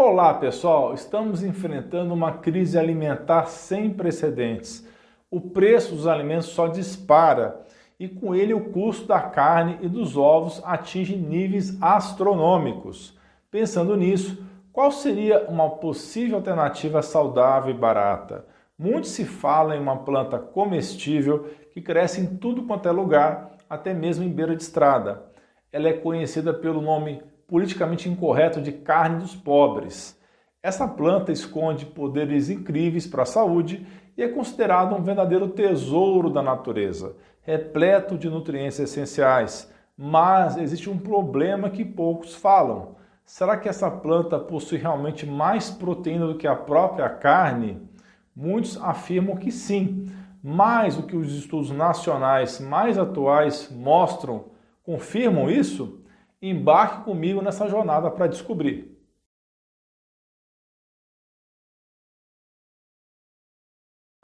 Olá pessoal, estamos enfrentando uma crise alimentar sem precedentes. O preço dos alimentos só dispara e com ele o custo da carne e dos ovos atinge níveis astronômicos. Pensando nisso, qual seria uma possível alternativa saudável e barata? Muito se fala em uma planta comestível que cresce em tudo quanto é lugar, até mesmo em beira de estrada. Ela é conhecida pelo nome politicamente incorreto de carne dos pobres. Essa planta esconde poderes incríveis para a saúde e é considerada um verdadeiro tesouro da natureza, repleto de nutrientes essenciais. Mas existe um problema que poucos falam. Será que essa planta possui realmente mais proteína do que a própria carne? Muitos afirmam que sim, mas o que os estudos nacionais mais atuais mostram confirmam isso? Embarque comigo nessa jornada para descobrir.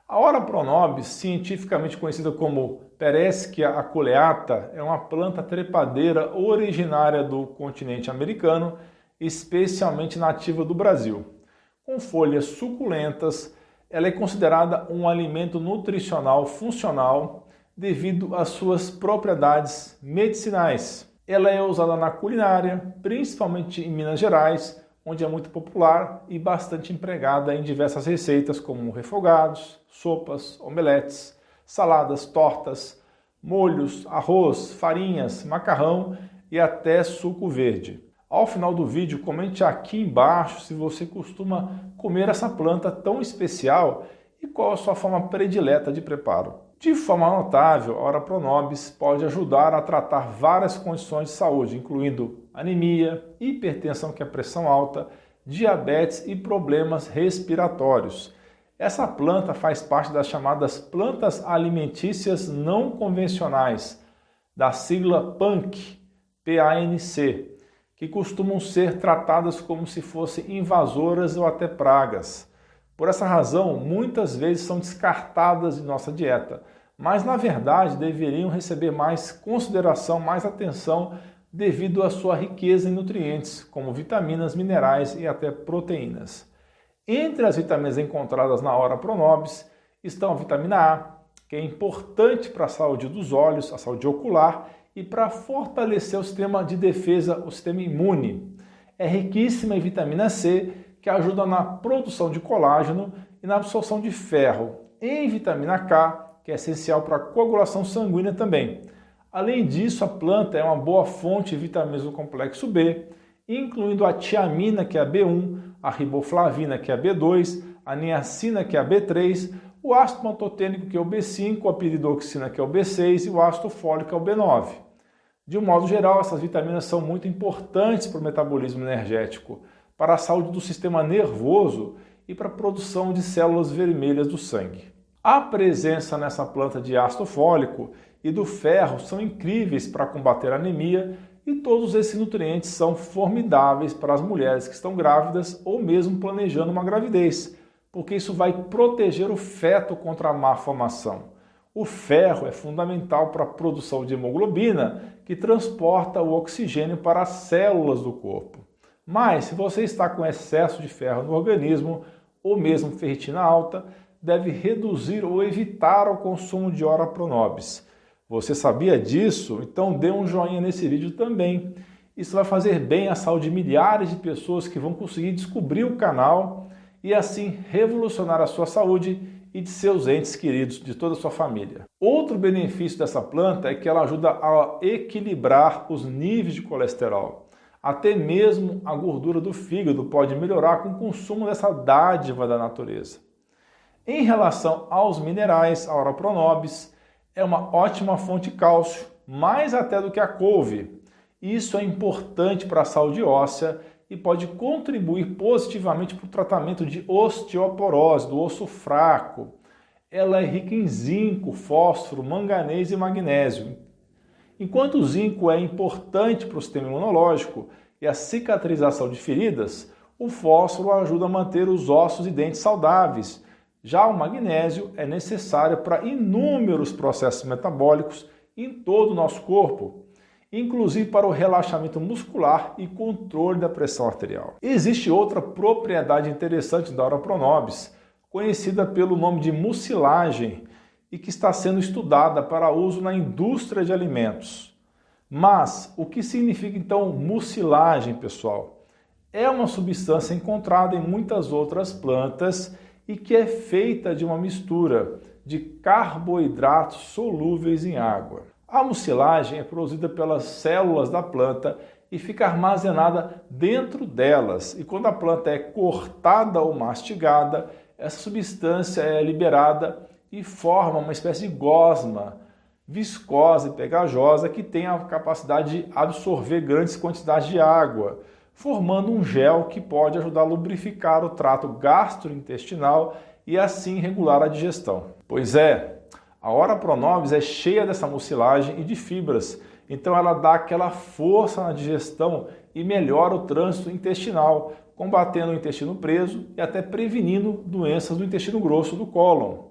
A Ora pronobis, cientificamente conhecida como Pereschia aculeata, é uma planta trepadeira originária do continente americano, especialmente nativa do Brasil. Com folhas suculentas, ela é considerada um alimento nutricional funcional devido às suas propriedades medicinais. Ela é usada na culinária, principalmente em Minas Gerais, onde é muito popular e bastante empregada em diversas receitas como refogados, sopas, omeletes, saladas, tortas, molhos, arroz, farinhas, macarrão e até suco verde. Ao final do vídeo, comente aqui embaixo se você costuma comer essa planta tão especial e qual a sua forma predileta de preparo. De forma notável, a Ora Pronobis pode ajudar a tratar várias condições de saúde, incluindo anemia, hipertensão, que é pressão alta, diabetes e problemas respiratórios. Essa planta faz parte das chamadas plantas alimentícias não convencionais, da sigla PANC, PANC, que costumam ser tratadas como se fossem invasoras ou até pragas. Por essa razão, muitas vezes são descartadas de nossa dieta, mas na verdade deveriam receber mais consideração, mais atenção devido à sua riqueza em nutrientes, como vitaminas, minerais e até proteínas. Entre as vitaminas encontradas na hora pronobis estão a vitamina A, que é importante para a saúde dos olhos, a saúde ocular e para fortalecer o sistema de defesa, o sistema imune. É riquíssima em vitamina C, que ajuda na produção de colágeno e na absorção de ferro. Em vitamina K, que é essencial para a coagulação sanguínea também. Além disso, a planta é uma boa fonte de vitaminas do complexo B, incluindo a tiamina, que é a B1, a riboflavina, que é a B2, a niacina, que é a B3, o ácido pantotênico, que é o B5, a piridoxina, que é o B6 e o ácido fólico, que é o B9. De um modo geral, essas vitaminas são muito importantes para o metabolismo energético para a saúde do sistema nervoso e para a produção de células vermelhas do sangue. A presença nessa planta de ácido fólico e do ferro são incríveis para combater anemia e todos esses nutrientes são formidáveis para as mulheres que estão grávidas ou mesmo planejando uma gravidez, porque isso vai proteger o feto contra a má formação. O ferro é fundamental para a produção de hemoglobina, que transporta o oxigênio para as células do corpo. Mas, se você está com excesso de ferro no organismo, ou mesmo ferritina alta, deve reduzir ou evitar o consumo de ora pronobis. Você sabia disso? Então dê um joinha nesse vídeo também. Isso vai fazer bem à saúde de milhares de pessoas que vão conseguir descobrir o canal e assim revolucionar a sua saúde e de seus entes queridos, de toda a sua família. Outro benefício dessa planta é que ela ajuda a equilibrar os níveis de colesterol. Até mesmo a gordura do fígado pode melhorar com o consumo dessa dádiva da natureza. Em relação aos minerais, a Ora Pronobis é uma ótima fonte de cálcio, mais até do que a couve. Isso é importante para a saúde óssea e pode contribuir positivamente para o tratamento de osteoporose, do osso fraco. Ela é rica em zinco, fósforo, manganês e magnésio. Enquanto o zinco é importante para o sistema imunológico e a cicatrização de feridas, o fósforo ajuda a manter os ossos e dentes saudáveis. Já o magnésio é necessário para inúmeros processos metabólicos em todo o nosso corpo. inclusive para o relaxamento muscular e controle da pressão arterial. Existe outra propriedade interessante da Ora Pronobis, conhecida pelo nome de mucilagem e que está sendo estudada para uso na indústria de alimentos. Mas o que significa então mucilagem, pessoal? É uma substância encontrada em muitas outras plantas e que é feita de uma mistura de carboidratos solúveis em água. A mucilagem é produzida pelas células da planta e fica armazenada dentro delas. E quando a planta é cortada ou mastigada, essa substância é liberada e forma uma espécie de gosma viscosa e pegajosa que tem a capacidade de absorver grandes quantidades de água, formando um gel que pode ajudar a lubrificar o trato gastrointestinal e assim regular a digestão. Pois é, a Ora Pronobis é cheia dessa mucilagem e de fibras, então ela dá aquela força na digestão e melhora o trânsito intestinal, combatendo o intestino preso e até prevenindo doenças do intestino grosso do cólon.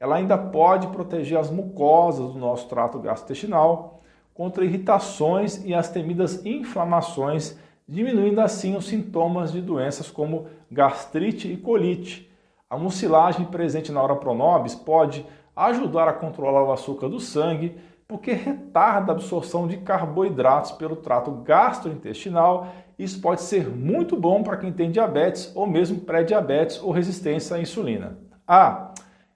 Ela ainda pode proteger as mucosas do nosso trato gastrointestinal contra irritações e as temidas inflamações, diminuindo assim os sintomas de doenças como gastrite e colite. A mucilagem presente na Ora Pronobis pode ajudar a controlar o açúcar do sangue, porque retarda a absorção de carboidratos pelo trato gastrointestinal. Isso pode ser muito bom para quem tem diabetes ou mesmo pré-diabetes ou resistência à insulina. Ah,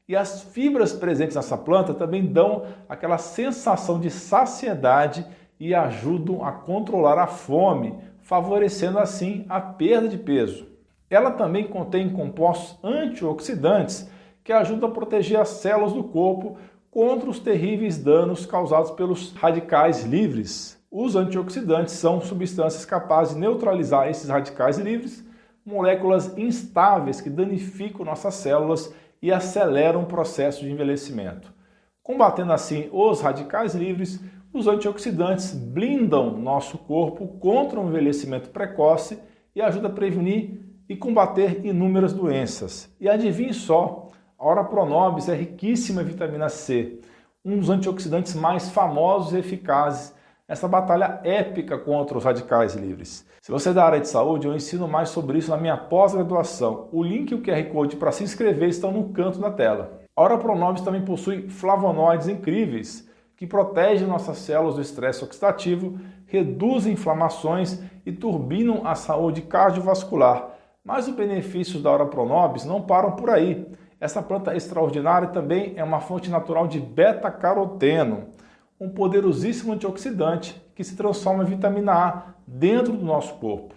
e as fibras presentes nessa planta também dão aquela sensação de saciedade e ajudam a controlar a fome, favorecendo assim a perda de peso. Ela também contém compostos antioxidantes que ajuda a proteger as células do corpo contra os terríveis danos causados pelos radicais livres. Os antioxidantes são substâncias capazes de neutralizar esses radicais livres, moléculas instáveis que danificam nossas células e aceleram o processo de envelhecimento. Combatendo assim os radicais livres, os antioxidantes blindam nosso corpo contra o envelhecimento precoce e ajudam a prevenir e combater inúmeras doenças. E adivinhe só, a Ora Pronobis é riquíssima em vitamina C, um dos antioxidantes mais famosos e eficazes nessa batalha épica contra os radicais livres. Se você é da área de saúde, eu ensino mais sobre isso na minha pós-graduação. O link e o QR Code para se inscrever estão no canto da tela. A Ora Pronobis também possui flavonoides incríveis que protegem nossas células do estresse oxidativo, reduzem inflamações e turbinam a saúde cardiovascular. Mas os benefícios da Ora Pronobis não param por aí. Essa planta extraordinária também é uma fonte natural de beta-caroteno, um poderosíssimo antioxidante que se transforma em vitamina A dentro do nosso corpo.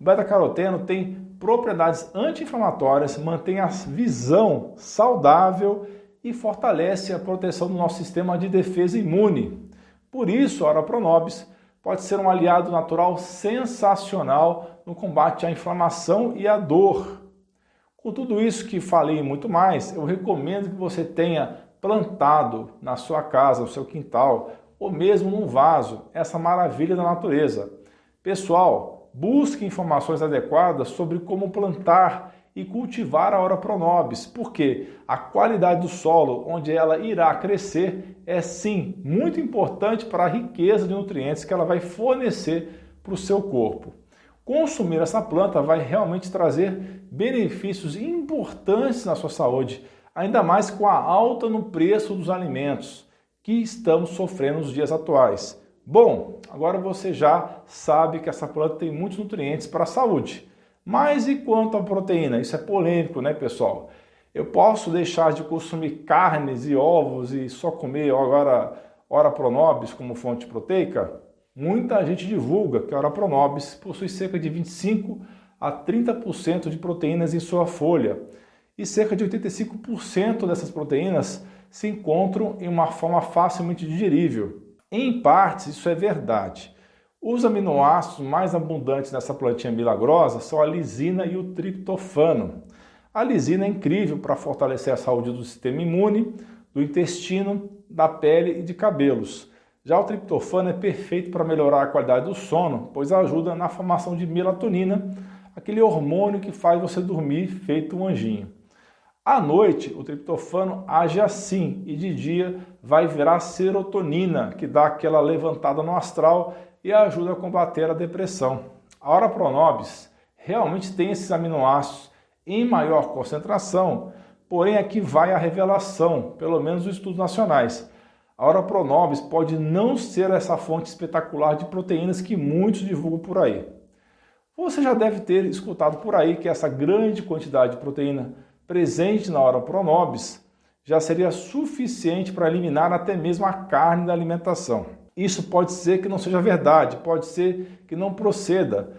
O beta-caroteno tem propriedades anti-inflamatórias, mantém a visão saudável e fortalece a proteção do nosso sistema de defesa imune. Por isso, a Ora pode ser um aliado natural sensacional no combate à inflamação e à dor. Com tudo isso que falei e muito mais, eu recomendo que você tenha plantado na sua casa, no seu quintal, ou mesmo num vaso, essa maravilha da natureza. Pessoal, busque informações adequadas sobre como plantar e cultivar a Ora Pronobis, porque a qualidade do solo onde ela irá crescer é sim muito importante para a riqueza de nutrientes que ela vai fornecer para o seu corpo. Consumir essa planta vai realmente trazer benefícios importantes na sua saúde, ainda mais com a alta no preço dos alimentos que estamos sofrendo nos dias atuais. Bom, agora você já sabe que essa planta tem muitos nutrientes para a saúde. Mas e quanto à proteína? Isso é polêmico, né, pessoal? Eu posso deixar de consumir carnes e ovos e só comer agora ora pronobis como fonte proteica? Muita gente divulga que a Ora Pronobis possui cerca de 25 a 30% de proteínas em sua folha e cerca de 85% dessas proteínas se encontram em uma forma facilmente digerível. Em partes, isso é verdade. Os aminoácidos mais abundantes nessa plantinha milagrosa são a lisina e o triptofano. A lisina é incrível para fortalecer a saúde do sistema imune, do intestino, da pele e de cabelos. Já o triptofano é perfeito para melhorar a qualidade do sono, pois ajuda na formação de melatonina, aquele hormônio que faz você dormir feito um anjinho. À noite, o triptofano age assim e de dia vai virar serotonina, que dá aquela levantada no astral e ajuda a combater a depressão. A hora pronobis realmente tem esses aminoácidos em maior concentração, porém aqui vai a revelação, pelo menos os estudos nacionais. A hora pronobis pode não ser essa fonte espetacular de proteínas que muitos divulgam por aí. Você já deve ter escutado por aí que essa grande quantidade de proteína presente na hora pronobis já seria suficiente para eliminar até mesmo a carne da alimentação. Isso pode ser que não seja verdade, pode ser que não proceda,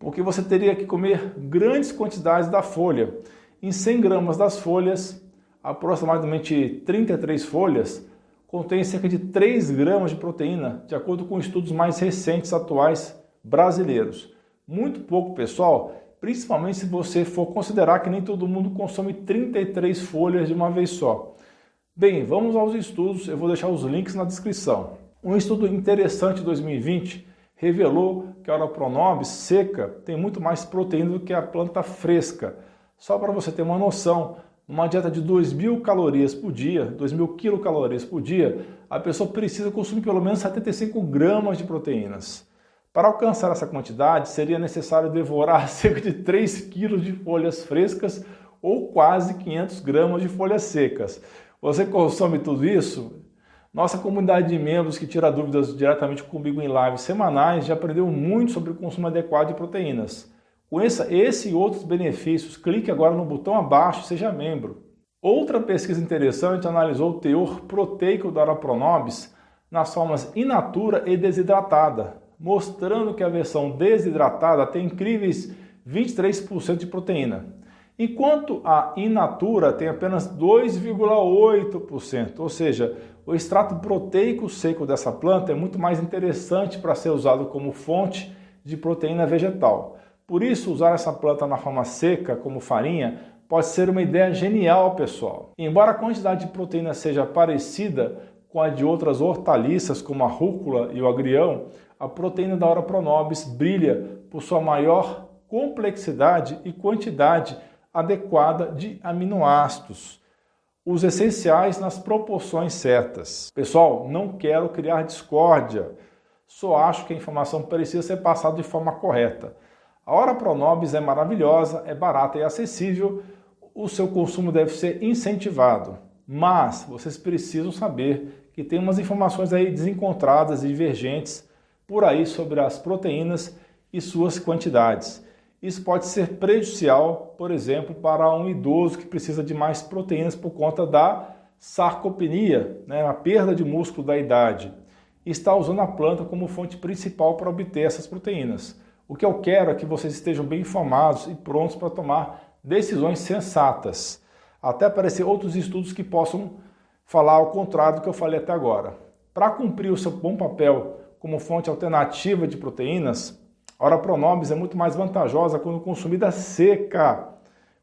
porque você teria que comer grandes quantidades da folha. Em 100 gramas das folhas, aproximadamente 33 folhas, contém cerca de 3 gramas de proteína, de acordo com estudos mais recentes atuais brasileiros. Muito pouco, pessoal, principalmente se você for considerar que nem todo mundo consome 33 folhas de uma vez só. Bem, vamos aos estudos, eu vou deixar os links na descrição. Um estudo interessante de 2020 revelou que a Oropronobis seca tem muito mais proteína do que a planta fresca. Só para você ter uma noção, uma dieta de 2.000 calorias por dia, 2.000 quilocalorias por dia, a pessoa precisa consumir pelo menos 75 gramas de proteínas. Para alcançar essa quantidade, seria necessário devorar cerca de 3 quilos de folhas frescas ou quase 500 gramas de folhas secas. Você consome tudo isso? Nossa comunidade de membros que tira dúvidas diretamente comigo em lives semanais já aprendeu muito sobre o consumo adequado de proteínas. Conheça esse e outros benefícios, clique agora no botão abaixo e seja membro. Outra pesquisa interessante analisou o teor proteico da Arapronobis nas formas in natura e desidratada, mostrando que a versão desidratada tem incríveis 23% de proteína, enquanto a in natura tem apenas 2,8%, ou seja, o extrato proteico seco dessa planta é muito mais interessante para ser usado como fonte de proteína vegetal. Por isso, usar essa planta na forma seca, como farinha, pode ser uma ideia genial, pessoal. Embora a quantidade de proteína seja parecida com a de outras hortaliças, como a rúcula e o agrião, a proteína da hora pronobis brilha por sua maior complexidade e quantidade adequada de aminoácidos, os essenciais nas proporções certas. Pessoal, não quero criar discórdia, só acho que a informação precisa ser passada de forma correta. A hora pronobis é maravilhosa, é barata e acessível, o seu consumo deve ser incentivado. Mas vocês precisam saber que tem umas informações aí desencontradas e divergentes por aí sobre as proteínas e suas quantidades. Isso pode ser prejudicial, por exemplo, para um idoso que precisa de mais proteínas por conta da sarcopenia, né, a perda de músculo da idade, está usando a planta como fonte principal para obter essas proteínas. O que eu quero é que vocês estejam bem informados e prontos para tomar decisões sensatas, até aparecer outros estudos que possam falar ao contrário do que eu falei até agora. Para cumprir o seu bom papel como fonte alternativa de proteínas, a Ora Pronobis é muito mais vantajosa quando consumida seca,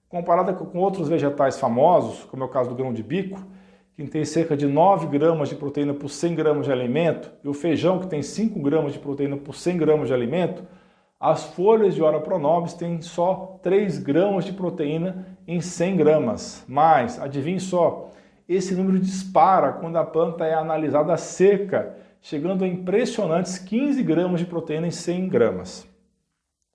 comparada com outros vegetais famosos, como é o caso do grão de bico, que tem cerca de 9 gramas de proteína por 100 gramas de alimento, e o feijão, que tem 5 gramas de proteína por 100 gramas de alimento, as folhas de Ora Pronobis têm só 3 gramas de proteína em 100 gramas. Mas, adivinhe só, esse número dispara quando a planta é analisada seca chegando a impressionantes 15 gramas de proteína em 100 gramas.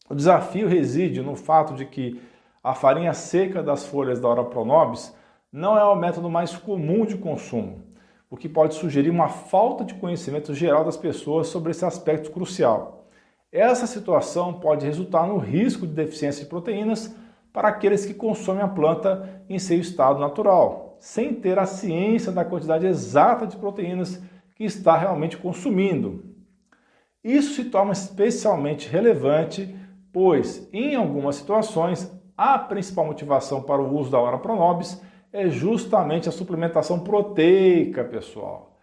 O desafio reside no fato de que a farinha seca das folhas da Ora Pronobis não é o método mais comum de consumo, o que pode sugerir uma falta de conhecimento geral das pessoas sobre esse aspecto crucial. Essa situação pode resultar no risco de deficiência de proteínas para aqueles que consomem a planta em seu estado natural, sem ter a ciência da quantidade exata de proteínas que está realmente consumindo. Isso se torna especialmente relevante, pois, em algumas situações, a principal motivação para o uso da hora pronobis é justamente a suplementação proteica, pessoal.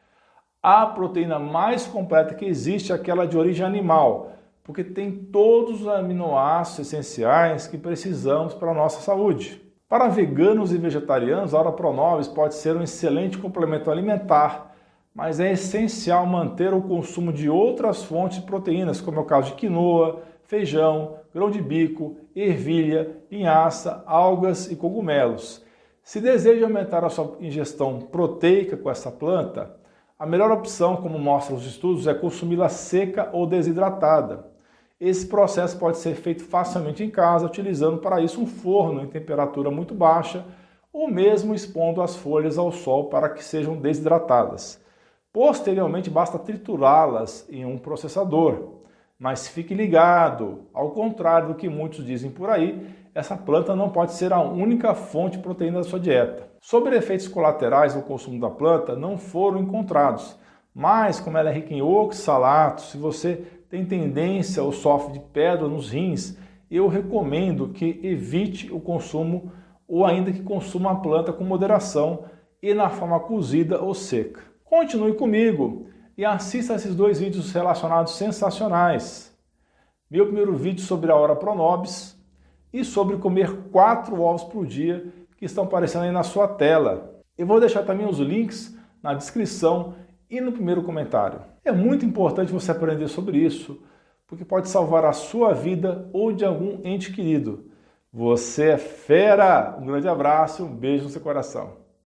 A proteína mais completa que existe é aquela de origem animal, porque tem todos os aminoácidos essenciais que precisamos para a nossa saúde. Para veganos e vegetarianos, a hora pronobis pode ser um excelente complemento alimentar mas é essencial manter o consumo de outras fontes de proteínas, como é o caso de quinoa, feijão, grão de bico, ervilha, linhaça, algas e cogumelos. Se deseja aumentar a sua ingestão proteica com essa planta, a melhor opção, como mostram os estudos, é consumi-la seca ou desidratada. Esse processo pode ser feito facilmente em casa, utilizando para isso um forno em temperatura muito baixa ou mesmo expondo as folhas ao sol para que sejam desidratadas. Posteriormente, basta triturá-las em um processador. Mas fique ligado, ao contrário do que muitos dizem por aí, essa planta não pode ser a única fonte de proteína da sua dieta. Sobre efeitos colaterais do consumo da planta, não foram encontrados, mas como ela é rica em oxalatos, se você tem tendência ou sofre de pedra nos rins, eu recomendo que evite o consumo ou ainda que consuma a planta com moderação e na forma cozida ou seca. Continue comigo e assista esses dois vídeos relacionados sensacionais. Meu primeiro vídeo sobre a hora pronobis e sobre comer quatro ovos por dia que estão aparecendo aí na sua tela. Eu vou deixar também os links na descrição e no primeiro comentário. É muito importante você aprender sobre isso, porque pode salvar a sua vida ou de algum ente querido. Você é fera! Um grande abraço, um beijo no seu coração.